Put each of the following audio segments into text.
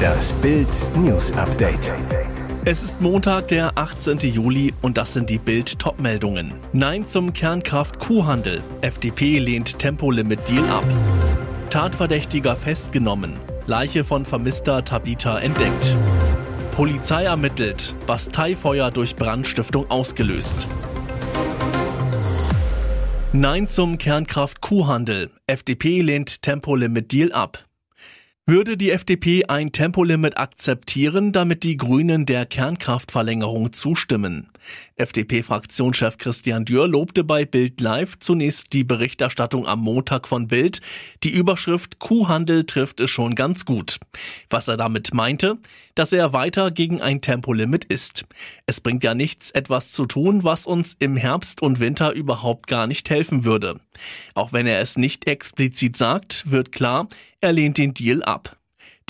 Das Bild News Update. Es ist Montag, der 18. Juli und das sind die Bild Topmeldungen. Nein zum Kernkraft-Kuhhandel. FDP lehnt Tempolimit-Deal ab. Tatverdächtiger festgenommen. Leiche von vermisster Tabita entdeckt. Polizei ermittelt. Basteifeuer durch Brandstiftung ausgelöst. Nein zum Kernkraft-Kuhhandel. FDP lehnt Tempolimit-Deal ab. Würde die FDP ein Tempolimit akzeptieren, damit die Grünen der Kernkraftverlängerung zustimmen? FDP-Fraktionschef Christian Dürr lobte bei Bild Live zunächst die Berichterstattung am Montag von Bild. Die Überschrift Kuhhandel trifft es schon ganz gut. Was er damit meinte? Dass er weiter gegen ein Tempolimit ist. Es bringt ja nichts, etwas zu tun, was uns im Herbst und Winter überhaupt gar nicht helfen würde. Auch wenn er es nicht explizit sagt, wird klar, er lehnt den Deal ab.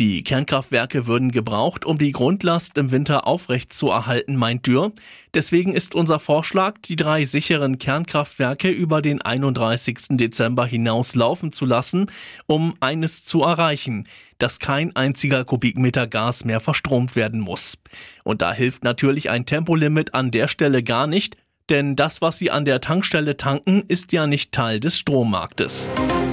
Die Kernkraftwerke würden gebraucht, um die Grundlast im Winter aufrecht zu erhalten, meint Dürr. Deswegen ist unser Vorschlag, die drei sicheren Kernkraftwerke über den 31. Dezember hinaus laufen zu lassen, um eines zu erreichen, dass kein einziger Kubikmeter Gas mehr verstromt werden muss. Und da hilft natürlich ein Tempolimit an der Stelle gar nicht, denn das, was Sie an der Tankstelle tanken, ist ja nicht Teil des Strommarktes.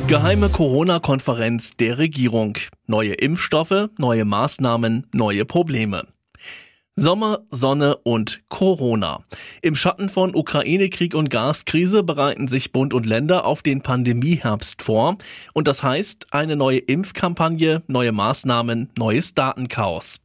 Geheime Corona-Konferenz der Regierung. Neue Impfstoffe, neue Maßnahmen, neue Probleme. Sommer, Sonne und Corona. Im Schatten von Ukraine-Krieg und Gaskrise bereiten sich Bund und Länder auf den Pandemieherbst vor. Und das heißt eine neue Impfkampagne, neue Maßnahmen, neues Datenchaos.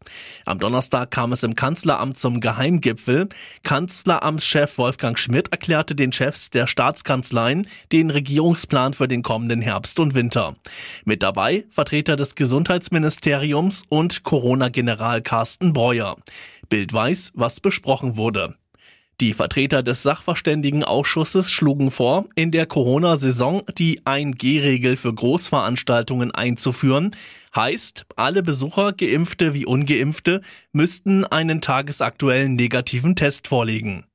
Am Donnerstag kam es im Kanzleramt zum Geheimgipfel. Kanzleramtschef Wolfgang Schmidt erklärte den Chefs der Staatskanzleien den Regierungsplan für den kommenden Herbst und Winter. Mit dabei Vertreter des Gesundheitsministeriums und Corona-General Carsten Breuer. Bild weiß, was besprochen wurde. Die Vertreter des Sachverständigenausschusses schlugen vor, in der Corona-Saison die 1G-Regel für Großveranstaltungen einzuführen. Heißt, alle Besucher, geimpfte wie ungeimpfte, müssten einen tagesaktuellen negativen Test vorlegen.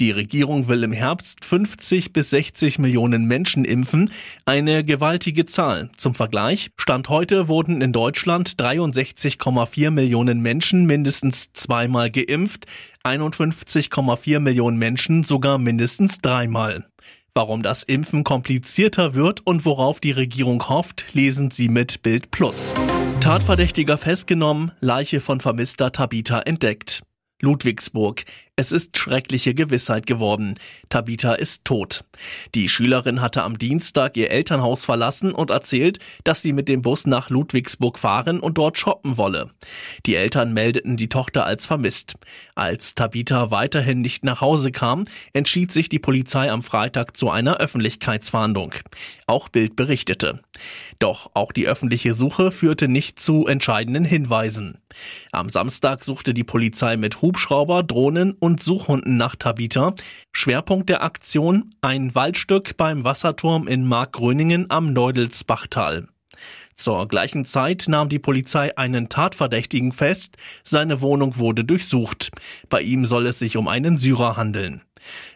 Die Regierung will im Herbst 50 bis 60 Millionen Menschen impfen, eine gewaltige Zahl. Zum Vergleich, Stand heute wurden in Deutschland 63,4 Millionen Menschen mindestens zweimal geimpft, 51,4 Millionen Menschen sogar mindestens dreimal. Warum das Impfen komplizierter wird und worauf die Regierung hofft, lesen Sie mit Bild Plus. Tatverdächtiger festgenommen, Leiche von vermisster Tabita entdeckt. Ludwigsburg. Es ist schreckliche Gewissheit geworden. Tabitha ist tot. Die Schülerin hatte am Dienstag ihr Elternhaus verlassen und erzählt, dass sie mit dem Bus nach Ludwigsburg fahren und dort shoppen wolle. Die Eltern meldeten die Tochter als vermisst. Als Tabitha weiterhin nicht nach Hause kam, entschied sich die Polizei am Freitag zu einer Öffentlichkeitsfahndung. Auch Bild berichtete. Doch auch die öffentliche Suche führte nicht zu entscheidenden Hinweisen. Am Samstag suchte die Polizei mit Hubschrauber, Drohnen und Suchhunden nach Tabitha. Schwerpunkt der Aktion ein Waldstück beim Wasserturm in Markgröningen am Neudelsbachtal. Zur gleichen Zeit nahm die Polizei einen Tatverdächtigen fest. Seine Wohnung wurde durchsucht. Bei ihm soll es sich um einen Syrer handeln.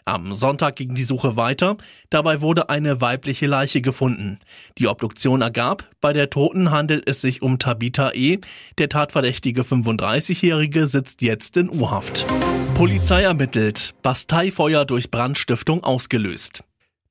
Am Sonntag ging die Suche weiter. Dabei wurde eine weibliche Leiche gefunden. Die Obduktion ergab, bei der Toten handelt es sich um Tabitha E. Der tatverdächtige 35-Jährige sitzt jetzt in U-Haft. Polizei ermittelt. Basteifeuer durch Brandstiftung ausgelöst.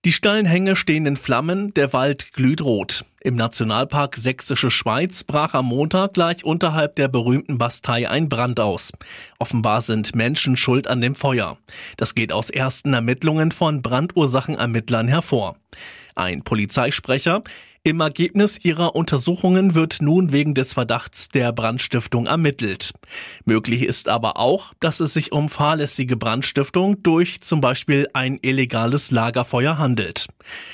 Die steilen Hänge stehen in Flammen, der Wald glüht rot. Im Nationalpark Sächsische Schweiz brach am Montag gleich unterhalb der berühmten Bastei ein Brand aus. Offenbar sind Menschen schuld an dem Feuer. Das geht aus ersten Ermittlungen von Brandursachenermittlern hervor. Ein Polizeisprecher, im Ergebnis ihrer Untersuchungen wird nun wegen des Verdachts der Brandstiftung ermittelt. Möglich ist aber auch, dass es sich um fahrlässige Brandstiftung durch zum Beispiel ein illegales Lagerfeuer handelt.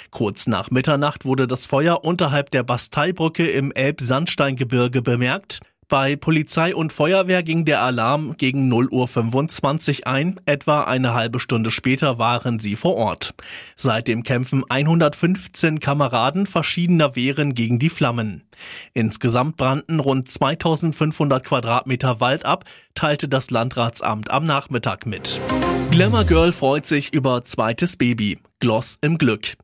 Kurz nach Mitternacht wurde das Feuer unterhalb der Basteibrücke im Elbsandsteingebirge bemerkt. Bei Polizei und Feuerwehr ging der Alarm gegen 0 Uhr 25 ein. Etwa eine halbe Stunde später waren sie vor Ort. Seitdem kämpfen 115 Kameraden verschiedener Wehren gegen die Flammen. Insgesamt brannten rund 2500 Quadratmeter Wald ab, teilte das Landratsamt am Nachmittag mit. Glamour Girl freut sich über zweites Baby. Gloss im Glück.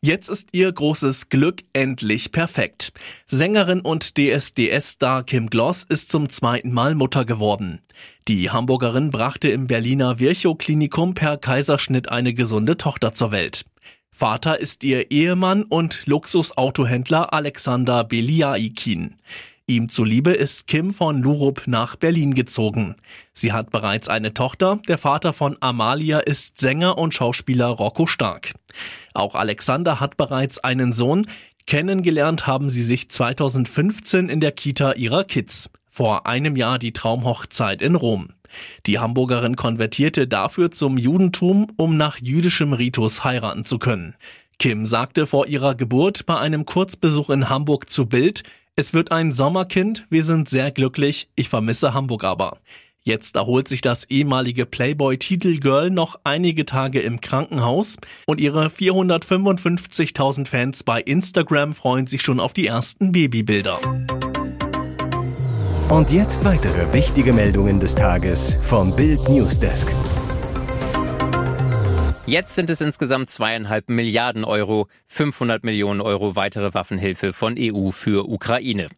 Jetzt ist ihr großes Glück endlich perfekt. Sängerin und DSDS-Star Kim Gloss ist zum zweiten Mal Mutter geworden. Die Hamburgerin brachte im Berliner Virchow-Klinikum per Kaiserschnitt eine gesunde Tochter zur Welt. Vater ist ihr Ehemann und Luxusautohändler Alexander Beliaikin. Ihm zuliebe ist Kim von Lurup nach Berlin gezogen. Sie hat bereits eine Tochter, der Vater von Amalia ist Sänger und Schauspieler Rocco Stark. Auch Alexander hat bereits einen Sohn, kennengelernt haben sie sich 2015 in der Kita ihrer Kids. Vor einem Jahr die Traumhochzeit in Rom. Die Hamburgerin konvertierte dafür zum Judentum, um nach jüdischem Ritus heiraten zu können. Kim sagte vor ihrer Geburt bei einem Kurzbesuch in Hamburg zu Bild, es wird ein Sommerkind, wir sind sehr glücklich, ich vermisse Hamburg aber. Jetzt erholt sich das ehemalige Playboy-Titelgirl noch einige Tage im Krankenhaus und ihre 455.000 Fans bei Instagram freuen sich schon auf die ersten Babybilder. Und jetzt weitere wichtige Meldungen des Tages vom Bild Newsdesk. Jetzt sind es insgesamt zweieinhalb Milliarden Euro, 500 Millionen Euro weitere Waffenhilfe von EU für Ukraine.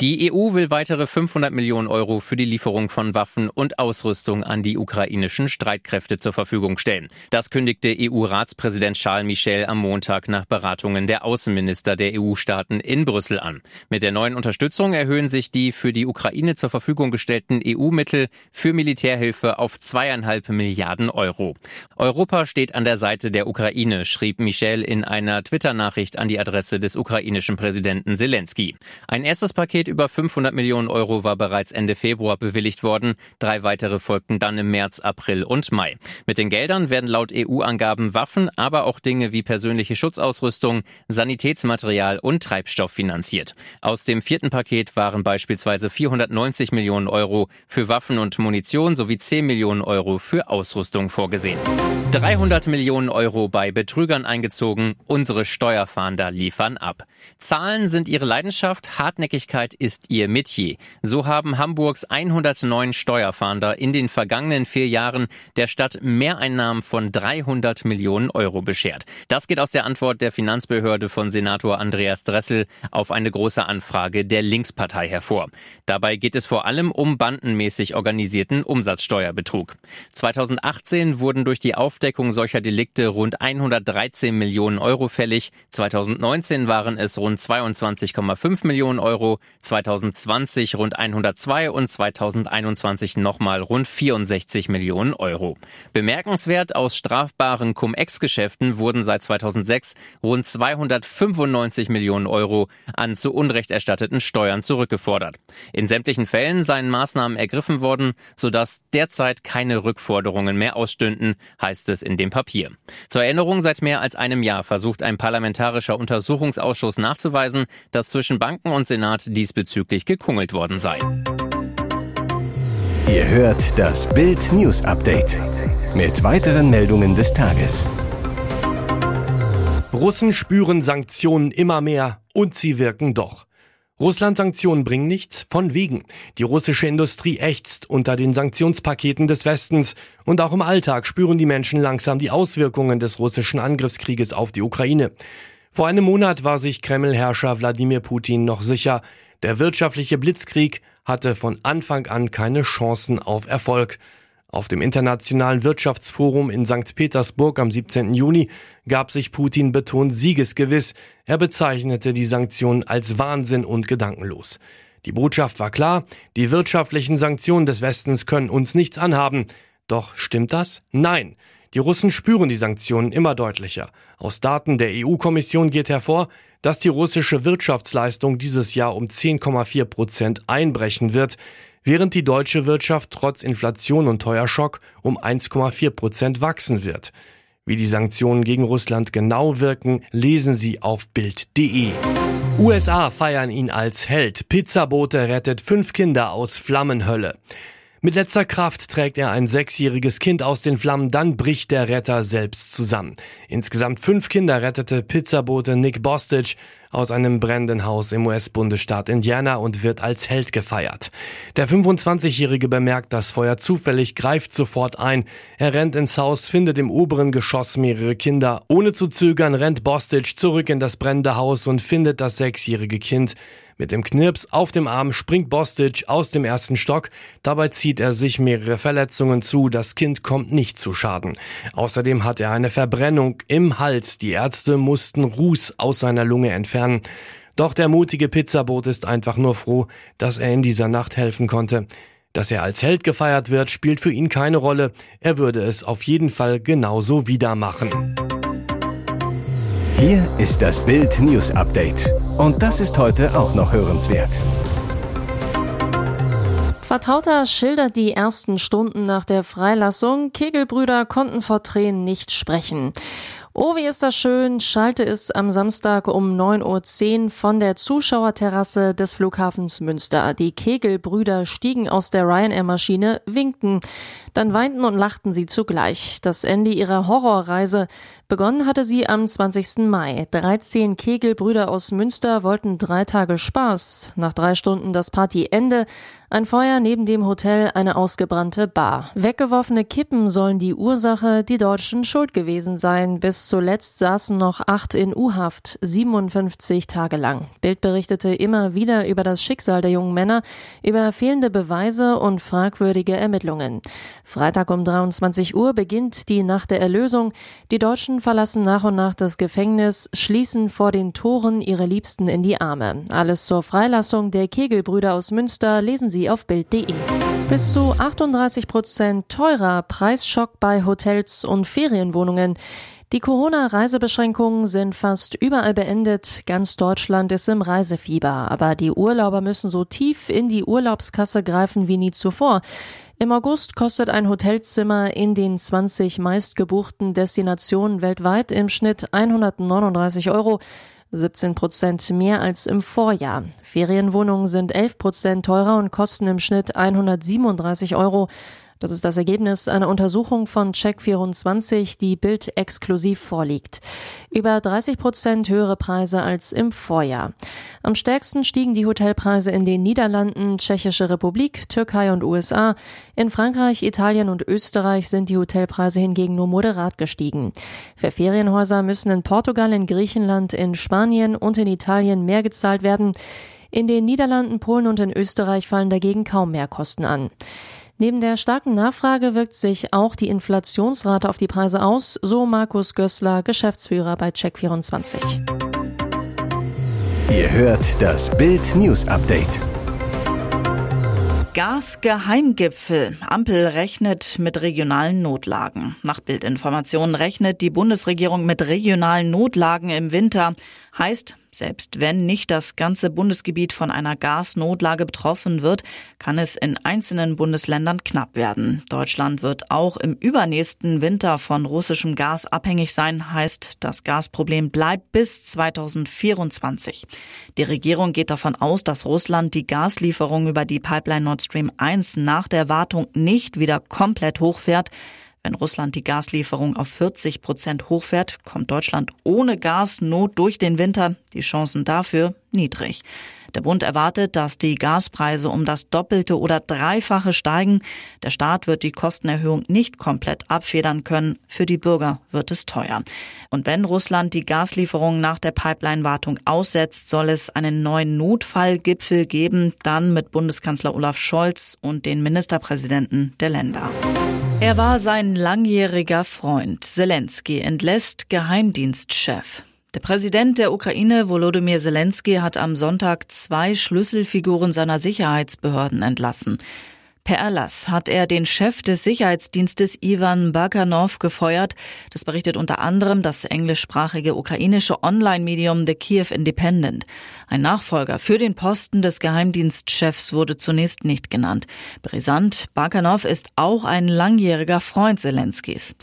Die EU will weitere 500 Millionen Euro für die Lieferung von Waffen und Ausrüstung an die ukrainischen Streitkräfte zur Verfügung stellen. Das kündigte EU-Ratspräsident Charles Michel am Montag nach Beratungen der Außenminister der EU-Staaten in Brüssel an. Mit der neuen Unterstützung erhöhen sich die für die Ukraine zur Verfügung gestellten EU-Mittel für Militärhilfe auf zweieinhalb Milliarden Euro. Europa steht an der Seite der Ukraine, schrieb Michel in einer Twitter-Nachricht an die Adresse des ukrainischen Präsidenten Zelensky. Ein erstes Paket über 500 Millionen Euro war bereits Ende Februar bewilligt worden. Drei weitere folgten dann im März, April und Mai. Mit den Geldern werden laut EU-Angaben Waffen, aber auch Dinge wie persönliche Schutzausrüstung, Sanitätsmaterial und Treibstoff finanziert. Aus dem vierten Paket waren beispielsweise 490 Millionen Euro für Waffen und Munition sowie 10 Millionen Euro für Ausrüstung vorgesehen. 300 Millionen Euro bei Betrügern eingezogen. Unsere Steuerfahnder liefern ab. Zahlen sind ihre Leidenschaft, Hartnäckigkeit ist ihr Metier. So haben Hamburgs 109 Steuerfahnder in den vergangenen vier Jahren der Stadt Mehreinnahmen von 300 Millionen Euro beschert. Das geht aus der Antwort der Finanzbehörde von Senator Andreas Dressel auf eine große Anfrage der Linkspartei hervor. Dabei geht es vor allem um bandenmäßig organisierten Umsatzsteuerbetrug. 2018 wurden durch die Aufdeckung solcher Delikte rund 113 Millionen Euro fällig. 2019 waren es rund 22,5 Millionen Euro. 2020 rund 102 und 2021 nochmal rund 64 Millionen Euro. Bemerkenswert aus strafbaren Cum-Ex-Geschäften wurden seit 2006 rund 295 Millionen Euro an zu Unrecht erstatteten Steuern zurückgefordert. In sämtlichen Fällen seien Maßnahmen ergriffen worden, sodass derzeit keine Rückforderungen mehr ausstünden, heißt es in dem Papier. Zur Erinnerung, seit mehr als einem Jahr versucht ein parlamentarischer Untersuchungsausschuss nachzuweisen, dass zwischen Banken und Senat dies diesbezüglich gekungelt worden sei. Ihr hört das Bild News Update mit weiteren Meldungen des Tages. Russen spüren Sanktionen immer mehr und sie wirken doch. Russland-Sanktionen bringen nichts, von wegen. Die russische Industrie ächzt unter den Sanktionspaketen des Westens und auch im Alltag spüren die Menschen langsam die Auswirkungen des russischen Angriffskrieges auf die Ukraine. Vor einem Monat war sich Kreml-Herrscher Wladimir Putin noch sicher, der wirtschaftliche Blitzkrieg hatte von Anfang an keine Chancen auf Erfolg. Auf dem Internationalen Wirtschaftsforum in St. Petersburg am 17. Juni gab sich Putin betont siegesgewiss. Er bezeichnete die Sanktionen als Wahnsinn und gedankenlos. Die Botschaft war klar, die wirtschaftlichen Sanktionen des Westens können uns nichts anhaben. Doch stimmt das? Nein. Die Russen spüren die Sanktionen immer deutlicher. Aus Daten der EU-Kommission geht hervor, dass die russische Wirtschaftsleistung dieses Jahr um 10,4 Prozent einbrechen wird, während die deutsche Wirtschaft trotz Inflation und Teuerschock um 1,4 Prozent wachsen wird. Wie die Sanktionen gegen Russland genau wirken, lesen Sie auf Bild.de. USA feiern ihn als Held. Pizzabote rettet fünf Kinder aus Flammenhölle. Mit letzter Kraft trägt er ein sechsjähriges Kind aus den Flammen, dann bricht der Retter selbst zusammen. Insgesamt fünf Kinder rettete Pizzabote Nick Bostich aus einem brennenden Haus im US-Bundesstaat Indiana und wird als Held gefeiert. Der 25-Jährige bemerkt das Feuer zufällig, greift sofort ein. Er rennt ins Haus, findet im oberen Geschoss mehrere Kinder. Ohne zu zögern rennt Bostich zurück in das brennende Haus und findet das sechsjährige Kind. Mit dem Knirps auf dem Arm springt Bostich aus dem ersten Stock. Dabei zieht er sich mehrere Verletzungen zu. Das Kind kommt nicht zu Schaden. Außerdem hat er eine Verbrennung im Hals. Die Ärzte mussten Ruß aus seiner Lunge entfernen. Doch der mutige Pizzaboot ist einfach nur froh, dass er in dieser Nacht helfen konnte. Dass er als Held gefeiert wird, spielt für ihn keine Rolle. Er würde es auf jeden Fall genauso wieder machen. Hier ist das Bild News Update. Und das ist heute auch noch hörenswert. Vertrauter schildert die ersten Stunden nach der Freilassung. Kegelbrüder konnten vor Tränen nicht sprechen. Oh, wie ist das schön, schalte es am Samstag um 9.10 Uhr von der Zuschauerterrasse des Flughafens Münster. Die Kegelbrüder stiegen aus der Ryanair-Maschine, winkten. Dann weinten und lachten sie zugleich. Das Ende ihrer Horrorreise. Begonnen hatte sie am 20. Mai. 13 Kegelbrüder aus Münster wollten drei Tage Spaß. Nach drei Stunden das Partyende. Ein Feuer neben dem Hotel, eine ausgebrannte Bar. Weggeworfene Kippen sollen die Ursache, die Deutschen schuld gewesen sein. Bis zuletzt saßen noch acht in U-Haft, 57 Tage lang. Bild berichtete immer wieder über das Schicksal der jungen Männer, über fehlende Beweise und fragwürdige Ermittlungen. Freitag um 23 Uhr beginnt die Nacht der Erlösung. Die Deutschen verlassen nach und nach das Gefängnis, schließen vor den Toren ihre Liebsten in die Arme. Alles zur Freilassung der Kegelbrüder aus Münster lesen Sie auf Bild.de. Bis zu 38 Prozent teurer Preisschock bei Hotels und Ferienwohnungen. Die Corona-Reisebeschränkungen sind fast überall beendet. Ganz Deutschland ist im Reisefieber. Aber die Urlauber müssen so tief in die Urlaubskasse greifen wie nie zuvor. Im August kostet ein Hotelzimmer in den 20 meistgebuchten Destinationen weltweit im Schnitt 139 Euro. 17 Prozent mehr als im Vorjahr. Ferienwohnungen sind 11 Prozent teurer und kosten im Schnitt 137 Euro. Das ist das Ergebnis einer Untersuchung von Check24, die Bild exklusiv vorliegt. Über 30 Prozent höhere Preise als im Vorjahr. Am stärksten stiegen die Hotelpreise in den Niederlanden, Tschechische Republik, Türkei und USA. In Frankreich, Italien und Österreich sind die Hotelpreise hingegen nur moderat gestiegen. Für Ferienhäuser müssen in Portugal, in Griechenland, in Spanien und in Italien mehr gezahlt werden. In den Niederlanden, Polen und in Österreich fallen dagegen kaum mehr Kosten an. Neben der starken Nachfrage wirkt sich auch die Inflationsrate auf die Preise aus, so Markus Gößler, Geschäftsführer bei Check24. Ihr hört das Bild News Update. Gasgeheimgipfel. Ampel rechnet mit regionalen Notlagen. Nach Bildinformationen rechnet die Bundesregierung mit regionalen Notlagen im Winter. Heißt, selbst wenn nicht das ganze Bundesgebiet von einer Gasnotlage betroffen wird, kann es in einzelnen Bundesländern knapp werden. Deutschland wird auch im übernächsten Winter von russischem Gas abhängig sein, heißt, das Gasproblem bleibt bis 2024. Die Regierung geht davon aus, dass Russland die Gaslieferung über die Pipeline Nord Stream 1 nach der Wartung nicht wieder komplett hochfährt. Wenn Russland die Gaslieferung auf 40 Prozent hochfährt, kommt Deutschland ohne Gasnot durch den Winter. Die Chancen dafür niedrig. Der Bund erwartet, dass die Gaspreise um das Doppelte oder Dreifache steigen. Der Staat wird die Kostenerhöhung nicht komplett abfedern können. Für die Bürger wird es teuer. Und wenn Russland die Gaslieferungen nach der Pipeline-Wartung aussetzt, soll es einen neuen Notfallgipfel geben, dann mit Bundeskanzler Olaf Scholz und den Ministerpräsidenten der Länder. Er war sein langjähriger Freund. Zelensky entlässt Geheimdienstchef. Der Präsident der Ukraine, Volodymyr Zelensky, hat am Sonntag zwei Schlüsselfiguren seiner Sicherheitsbehörden entlassen. Per Erlass hat er den Chef des Sicherheitsdienstes Ivan Bakanov gefeuert. Das berichtet unter anderem das englischsprachige ukrainische Online-Medium The Kiev Independent. Ein Nachfolger für den Posten des Geheimdienstchefs wurde zunächst nicht genannt. Brisant, Bakanov ist auch ein langjähriger Freund Zelenskis.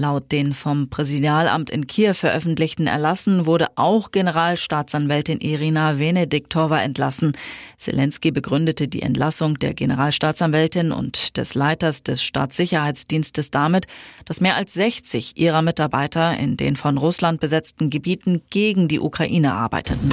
Laut den vom Präsidialamt in Kiew veröffentlichten Erlassen wurde auch Generalstaatsanwältin Irina Venediktova entlassen. Zelensky begründete die Entlassung der Generalstaatsanwältin und des Leiters des Staatssicherheitsdienstes damit, dass mehr als 60 ihrer Mitarbeiter in den von Russland besetzten Gebieten gegen die Ukraine arbeiteten.